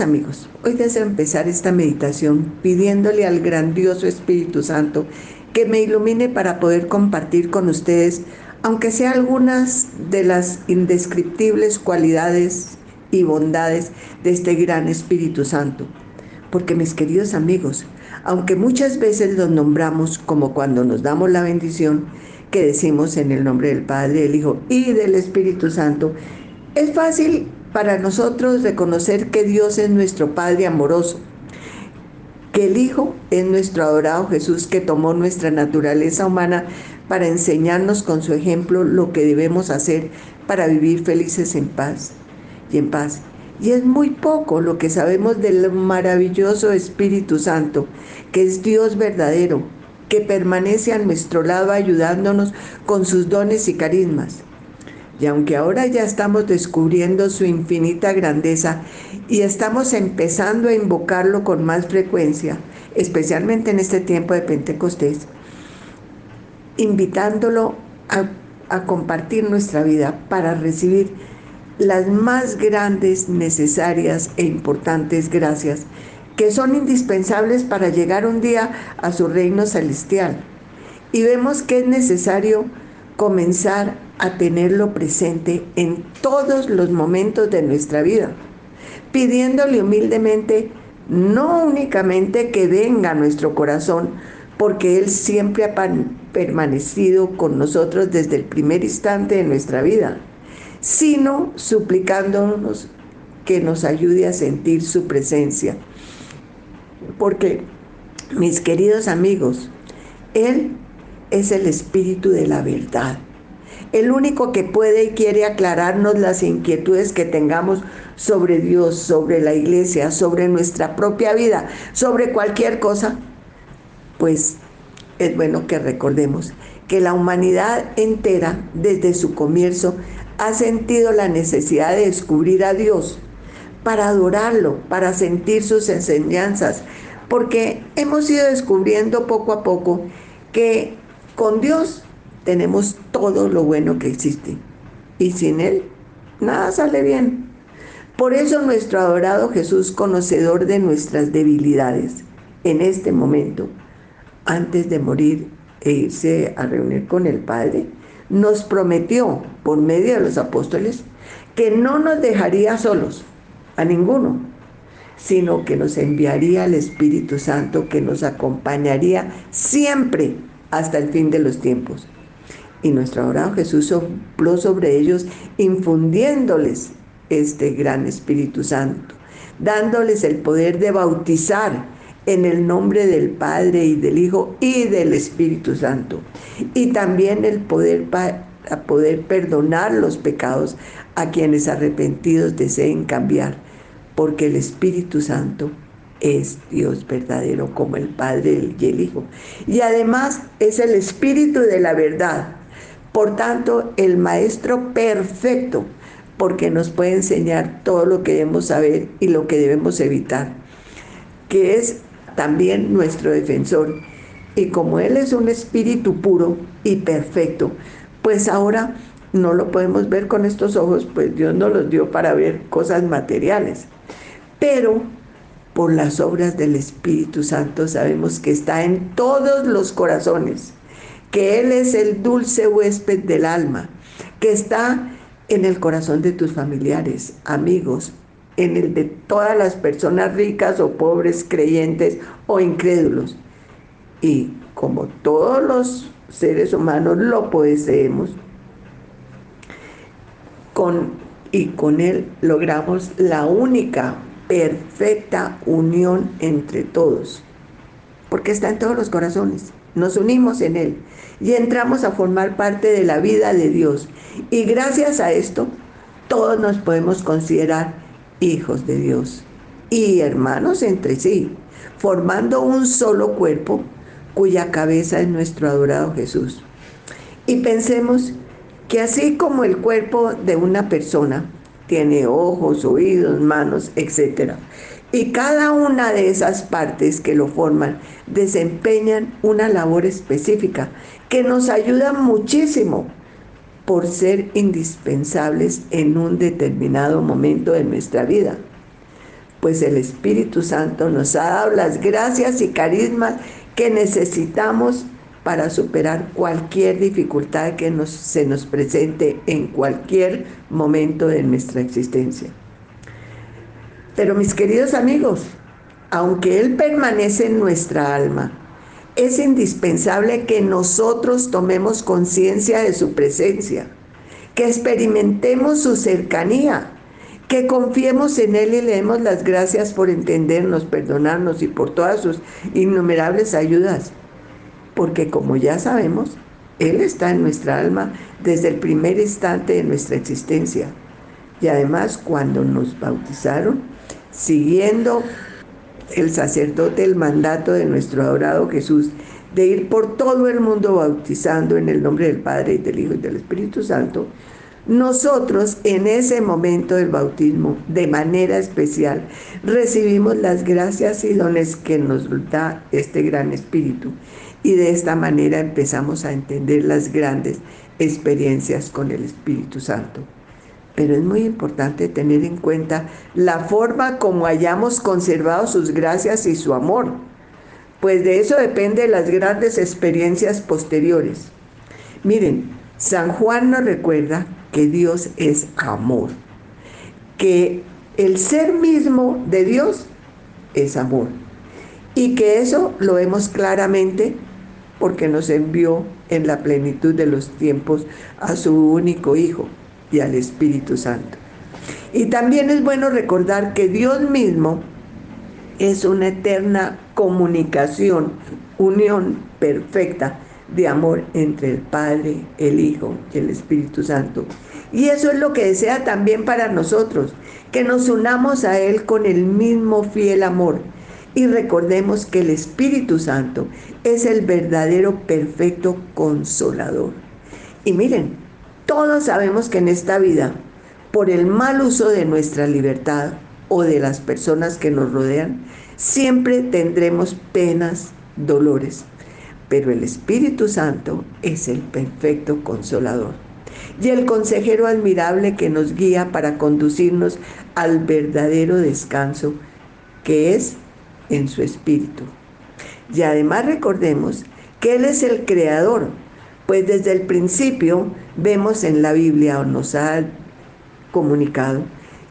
Amigos, hoy deseo empezar esta meditación pidiéndole al grandioso Espíritu Santo que me ilumine para poder compartir con ustedes, aunque sea algunas de las indescriptibles cualidades y bondades de este gran Espíritu Santo. Porque mis queridos amigos, aunque muchas veces los nombramos como cuando nos damos la bendición que decimos en el nombre del Padre, del Hijo y del Espíritu Santo, es fácil para nosotros reconocer que Dios es nuestro Padre amoroso, que el Hijo es nuestro adorado Jesús que tomó nuestra naturaleza humana para enseñarnos con su ejemplo lo que debemos hacer para vivir felices en paz y en paz. Y es muy poco lo que sabemos del maravilloso Espíritu Santo, que es Dios verdadero, que permanece a nuestro lado ayudándonos con sus dones y carismas. Y aunque ahora ya estamos descubriendo su infinita grandeza y estamos empezando a invocarlo con más frecuencia, especialmente en este tiempo de Pentecostés, invitándolo a, a compartir nuestra vida para recibir las más grandes, necesarias e importantes gracias que son indispensables para llegar un día a su reino celestial. Y vemos que es necesario comenzar a tenerlo presente en todos los momentos de nuestra vida, pidiéndole humildemente no únicamente que venga a nuestro corazón, porque Él siempre ha permanecido con nosotros desde el primer instante de nuestra vida, sino suplicándonos que nos ayude a sentir su presencia. Porque, mis queridos amigos, Él es el Espíritu de la verdad. El único que puede y quiere aclararnos las inquietudes que tengamos sobre Dios, sobre la iglesia, sobre nuestra propia vida, sobre cualquier cosa, pues es bueno que recordemos que la humanidad entera, desde su comienzo, ha sentido la necesidad de descubrir a Dios, para adorarlo, para sentir sus enseñanzas, porque hemos ido descubriendo poco a poco que con Dios tenemos todo lo bueno que existe y sin Él nada sale bien. Por eso nuestro adorado Jesús, conocedor de nuestras debilidades, en este momento, antes de morir e irse a reunir con el Padre, nos prometió por medio de los apóstoles que no nos dejaría solos, a ninguno, sino que nos enviaría el Espíritu Santo que nos acompañaría siempre hasta el fin de los tiempos. Y nuestro adorado Jesús sopló sobre ellos, infundiéndoles este gran Espíritu Santo, dándoles el poder de bautizar en el nombre del Padre y del Hijo y del Espíritu Santo. Y también el poder para poder perdonar los pecados a quienes arrepentidos deseen cambiar, porque el Espíritu Santo es Dios verdadero como el Padre y el Hijo. Y además es el Espíritu de la verdad. Por tanto, el Maestro perfecto, porque nos puede enseñar todo lo que debemos saber y lo que debemos evitar, que es también nuestro defensor. Y como Él es un espíritu puro y perfecto, pues ahora no lo podemos ver con estos ojos, pues Dios nos los dio para ver cosas materiales. Pero por las obras del Espíritu Santo sabemos que está en todos los corazones, que Él es el dulce huésped del alma, que está en el corazón de tus familiares, amigos, en el de todas las personas ricas o pobres, creyentes o incrédulos. Y como todos los seres humanos lo poseemos, con, y con Él logramos la única perfecta unión entre todos, porque está en todos los corazones. Nos unimos en Él y entramos a formar parte de la vida de Dios. Y gracias a esto, todos nos podemos considerar hijos de Dios y hermanos entre sí, formando un solo cuerpo cuya cabeza es nuestro adorado Jesús. Y pensemos que así como el cuerpo de una persona tiene ojos, oídos, manos, etc. Y cada una de esas partes que lo forman desempeñan una labor específica que nos ayuda muchísimo por ser indispensables en un determinado momento de nuestra vida. pues el Espíritu Santo nos ha dado las gracias y carismas que necesitamos para superar cualquier dificultad que nos, se nos presente en cualquier momento de nuestra existencia. Pero mis queridos amigos, aunque Él permanece en nuestra alma, es indispensable que nosotros tomemos conciencia de su presencia, que experimentemos su cercanía, que confiemos en Él y le demos las gracias por entendernos, perdonarnos y por todas sus innumerables ayudas. Porque como ya sabemos, Él está en nuestra alma desde el primer instante de nuestra existencia. Y además cuando nos bautizaron, siguiendo el sacerdote el mandato de nuestro adorado Jesús de ir por todo el mundo bautizando en el nombre del Padre y del Hijo y del Espíritu Santo, nosotros en ese momento del bautismo, de manera especial, recibimos las gracias y dones que nos da este gran Espíritu. Y de esta manera empezamos a entender las grandes experiencias con el Espíritu Santo pero es muy importante tener en cuenta la forma como hayamos conservado sus gracias y su amor, pues de eso depende las grandes experiencias posteriores. Miren, San Juan nos recuerda que Dios es amor, que el ser mismo de Dios es amor y que eso lo vemos claramente porque nos envió en la plenitud de los tiempos a su único Hijo y al Espíritu Santo. Y también es bueno recordar que Dios mismo es una eterna comunicación, unión perfecta de amor entre el Padre, el Hijo y el Espíritu Santo. Y eso es lo que desea también para nosotros, que nos unamos a Él con el mismo fiel amor. Y recordemos que el Espíritu Santo es el verdadero perfecto consolador. Y miren, todos sabemos que en esta vida, por el mal uso de nuestra libertad o de las personas que nos rodean, siempre tendremos penas, dolores. Pero el Espíritu Santo es el perfecto consolador y el consejero admirable que nos guía para conducirnos al verdadero descanso que es en su espíritu. Y además recordemos que Él es el creador pues desde el principio vemos en la Biblia, nos ha comunicado,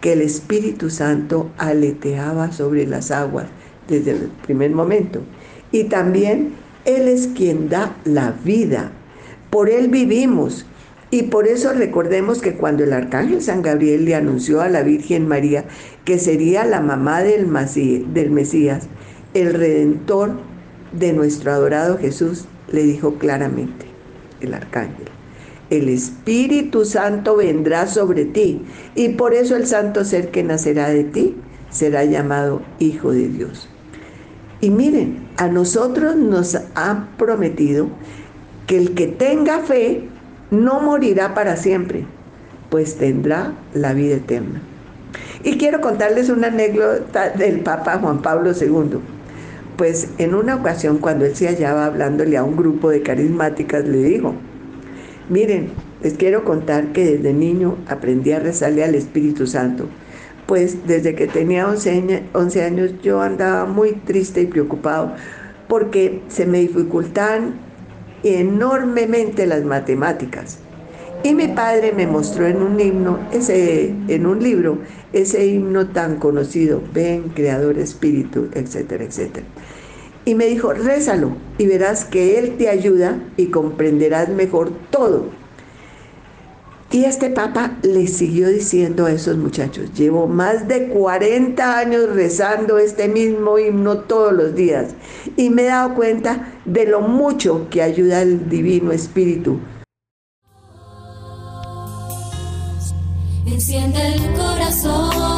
que el Espíritu Santo aleteaba sobre las aguas desde el primer momento. Y también Él es quien da la vida. Por Él vivimos. Y por eso recordemos que cuando el arcángel San Gabriel le anunció a la Virgen María que sería la mamá del, del Mesías, el redentor de nuestro adorado Jesús, le dijo claramente, el arcángel. El Espíritu Santo vendrá sobre ti y por eso el santo ser que nacerá de ti será llamado Hijo de Dios. Y miren, a nosotros nos ha prometido que el que tenga fe no morirá para siempre, pues tendrá la vida eterna. Y quiero contarles una anécdota del Papa Juan Pablo II. Pues en una ocasión cuando él se hallaba hablándole a un grupo de carismáticas, le dijo, miren, les quiero contar que desde niño aprendí a rezarle al Espíritu Santo, pues desde que tenía 11 años yo andaba muy triste y preocupado porque se me dificultaban enormemente las matemáticas. Y mi padre me mostró en un himno, ese, en un libro, ese himno tan conocido, ven, creador espíritu, etcétera, etcétera. Y me dijo, rézalo y verás que Él te ayuda y comprenderás mejor todo. Y este papa le siguió diciendo a esos muchachos, llevo más de 40 años rezando este mismo himno todos los días y me he dado cuenta de lo mucho que ayuda el Divino Espíritu Enciende el corazón,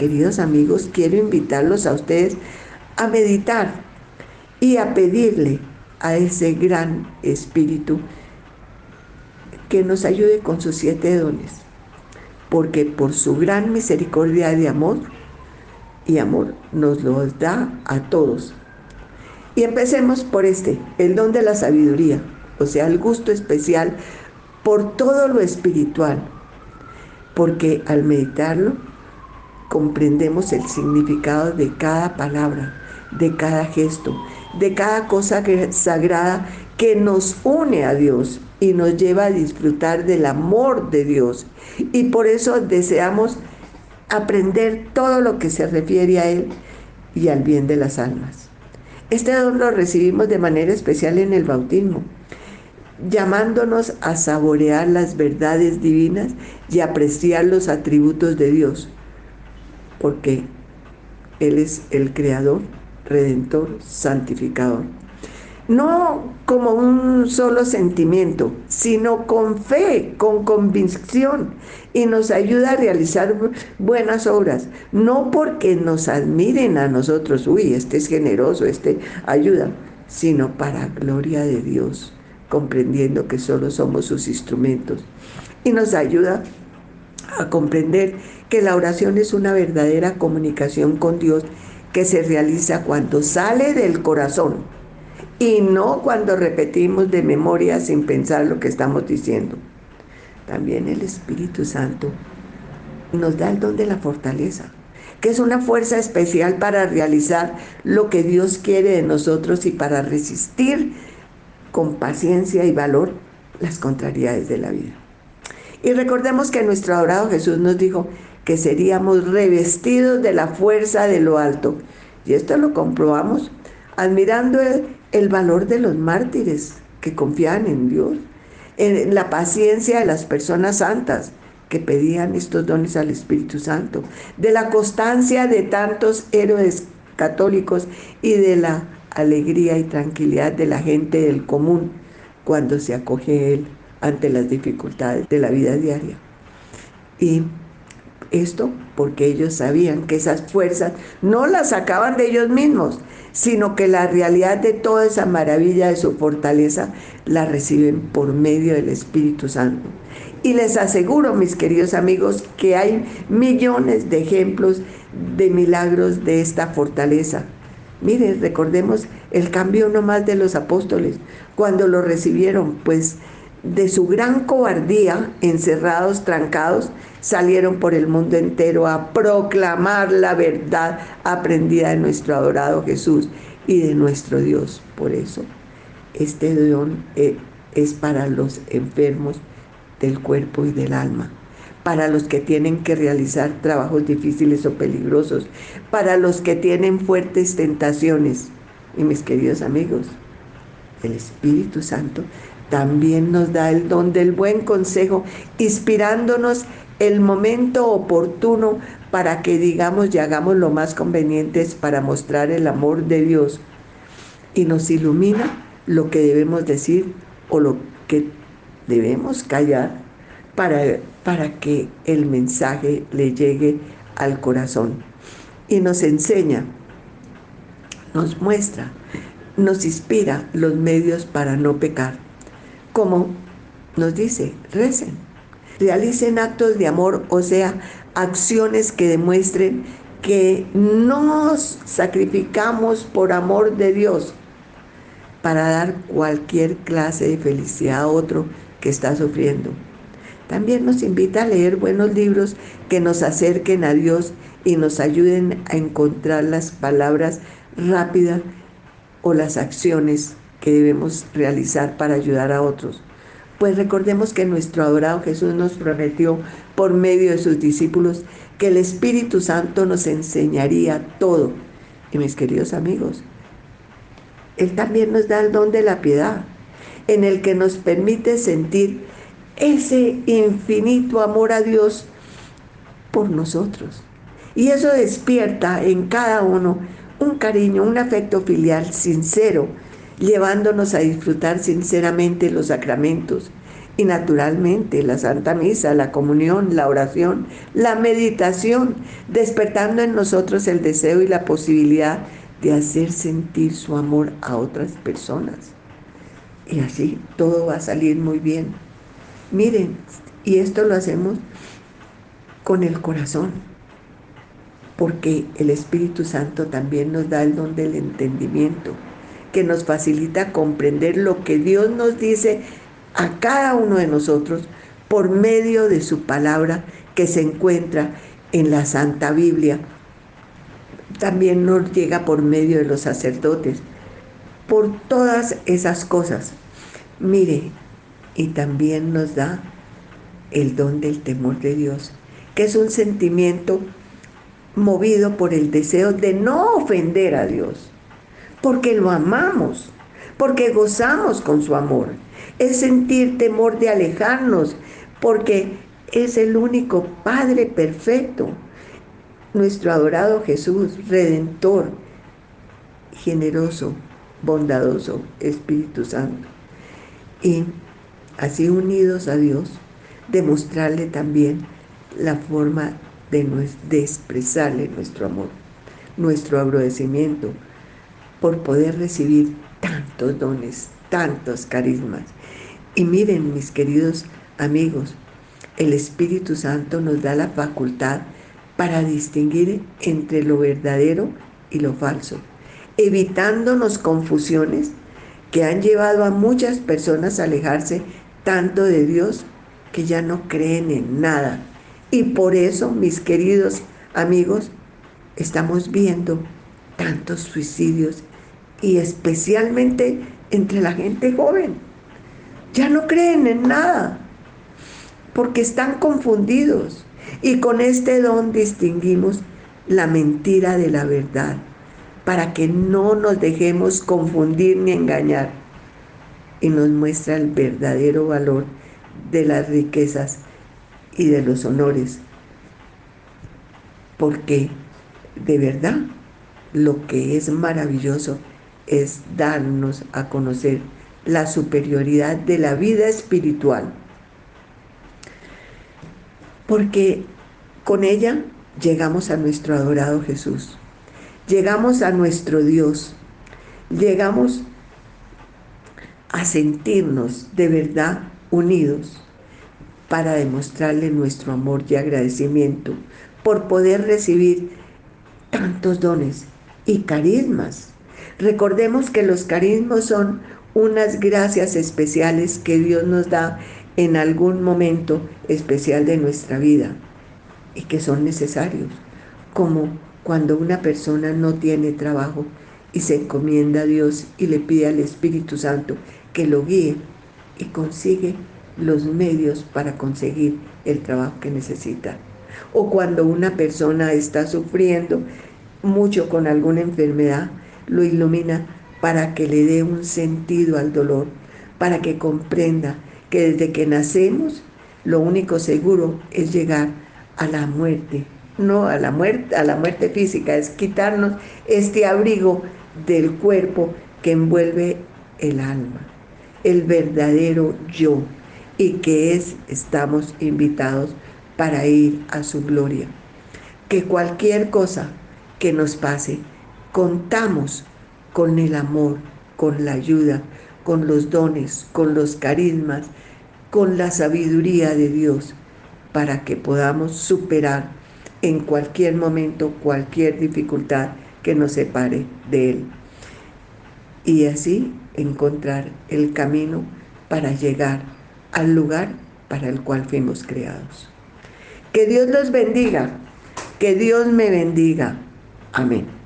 queridos amigos, quiero invitarlos a ustedes a meditar y a pedirle a ese gran espíritu que nos ayude con sus siete dones, porque por su gran misericordia de amor y amor nos los da a todos. Y empecemos por este, el don de la sabiduría, o sea, el gusto especial por todo lo espiritual, porque al meditarlo comprendemos el significado de cada palabra, de cada gesto, de cada cosa sagrada que nos une a Dios y nos lleva a disfrutar del amor de Dios. Y por eso deseamos aprender todo lo que se refiere a Él y al bien de las almas. Este don lo recibimos de manera especial en el bautismo, llamándonos a saborear las verdades divinas y apreciar los atributos de Dios, porque Él es el Creador redentor, santificador. No como un solo sentimiento, sino con fe, con convicción, y nos ayuda a realizar buenas obras, no porque nos admiren a nosotros, uy, este es generoso, este ayuda, sino para gloria de Dios, comprendiendo que solo somos sus instrumentos. Y nos ayuda a comprender que la oración es una verdadera comunicación con Dios que se realiza cuando sale del corazón y no cuando repetimos de memoria sin pensar lo que estamos diciendo. También el Espíritu Santo nos da el don de la fortaleza, que es una fuerza especial para realizar lo que Dios quiere de nosotros y para resistir con paciencia y valor las contrariedades de la vida. Y recordemos que nuestro adorado Jesús nos dijo, que seríamos revestidos de la fuerza de lo alto. Y esto lo comprobamos admirando el, valor de los mártires que confían en Dios, en la paciencia de las personas santas que pedían estos dones al Espíritu Santo, de la constancia de tantos héroes católicos y de la alegría y tranquilidad de la gente del común cuando se acoge Él ante las dificultades de la vida diaria. Y esto porque ellos sabían que esas fuerzas no las sacaban de ellos mismos, sino que la realidad de toda esa maravilla de su fortaleza la reciben por medio del Espíritu Santo. Y les aseguro, mis queridos amigos, que hay millones de ejemplos de milagros de esta fortaleza. Miren, recordemos el cambio nomás de los apóstoles cuando lo recibieron, pues de su gran cobardía, encerrados, trancados, salieron por el mundo entero a proclamar la verdad aprendida de nuestro adorado Jesús y de nuestro Dios. Por eso, este don eh, es para los enfermos del cuerpo y del alma, para los que tienen que realizar trabajos difíciles o peligrosos, para los que tienen fuertes tentaciones. Y mis queridos amigos, el Espíritu Santo también nos da el don del buen consejo, inspirándonos el momento oportuno para que digamos y hagamos lo más convenientes para mostrar el amor de Dios y nos ilumina lo que debemos decir o lo que debemos callar para, para que el mensaje le llegue al corazón. Y nos enseña, nos muestra, nos inspira los medios para no pecar. Como nos dice, recen, realicen actos de amor, o sea, acciones que demuestren que nos sacrificamos por amor de Dios para dar cualquier clase de felicidad a otro que está sufriendo. También nos invita a leer buenos libros que nos acerquen a Dios y nos ayuden a encontrar las palabras rápidas o las acciones que debemos realizar para ayudar a otros. Pues recordemos que nuestro adorado Jesús nos prometió por medio de sus discípulos que el Espíritu Santo nos enseñaría todo. Y mis queridos amigos, Él también nos da el don de la piedad, en el que nos permite sentir ese infinito amor a Dios por nosotros. Y eso despierta en cada uno un cariño, un afecto filial sincero llevándonos a disfrutar sinceramente los sacramentos Y naturalmente la Santa Misa, la comunión, la oración, la meditación, despertando en nosotros el deseo y la posibilidad de hacer sentir su amor a otras personas. Y así todo va a salir muy bien. Miren, y esto lo hacemos con el corazón, porque el Espíritu Santo también nos da el don del entendimiento, que nos facilita comprender lo que Dios nos dice a cada uno de nosotros por medio de su palabra que se encuentra en la Santa Biblia. También nos llega por medio de los sacerdotes, por todas esas cosas. Mire, y también nos da el don del temor de Dios, que es un sentimiento movido por el deseo de no ofender a Dios, porque lo amamos, porque gozamos con su amor es sentir temor de alejarnos, porque es el único Padre perfecto, nuestro adorado Jesús, redentor, generoso, bondadoso, Espíritu Santo. Y así unidos a Dios, demostrarle también la forma de, de expresarle nuestro amor, nuestro agradecimiento por poder recibir tantos dones, tantos carismas y miren, mis queridos amigos, el Espíritu Santo nos da la facultad para distinguir entre lo verdadero y lo falso, evitándonos confusiones que han llevado a muchas personas a alejarse tanto de Dios que ya no creen en nada. Y por eso, mis queridos amigos, estamos viendo tantos suicidios y especialmente entre la gente joven ya no creen en nada, porque están confundidos. Y con este don distinguimos la mentira de la verdad, para que no nos dejemos confundir ni engañar. Y nos muestra el verdadero valor de las riquezas y de los honores. Porque de verdad lo que es maravilloso es darnos a conocer la superioridad de la vida espiritual. Porque con ella llegamos a nuestro adorado Jesús, llegamos a nuestro Dios, llegamos a sentirnos de verdad unidos para demostrarle nuestro amor y agradecimiento por poder recibir tantos dones y carismas. Recordemos que los carismas son unas gracias especiales que Dios nos da en algún momento especial de nuestra vida y que son necesarios, como cuando una persona no tiene trabajo y se encomienda a Dios y le pide al Espíritu Santo que lo guíe y consigue los medios para conseguir el trabajo que necesita. O cuando una persona está sufriendo mucho con alguna enfermedad, lo ilumina para que le dé un sentido al dolor, para que comprenda que desde que nacemos lo único seguro es llegar a la muerte, no a la muerte, a la muerte física, es quitarnos este abrigo del cuerpo que envuelve el alma, el verdadero yo, y que es estamos invitados para ir a su gloria. Que cualquier cosa que nos pase, contamos con el amor, con la ayuda, con los dones, con los carismas, con la sabiduría de Dios, para que podamos superar en cualquier momento cualquier dificultad que nos separe de Él. Y así encontrar el camino para llegar al lugar para el cual fuimos creados. Que Dios los bendiga, que Dios me bendiga. Amén.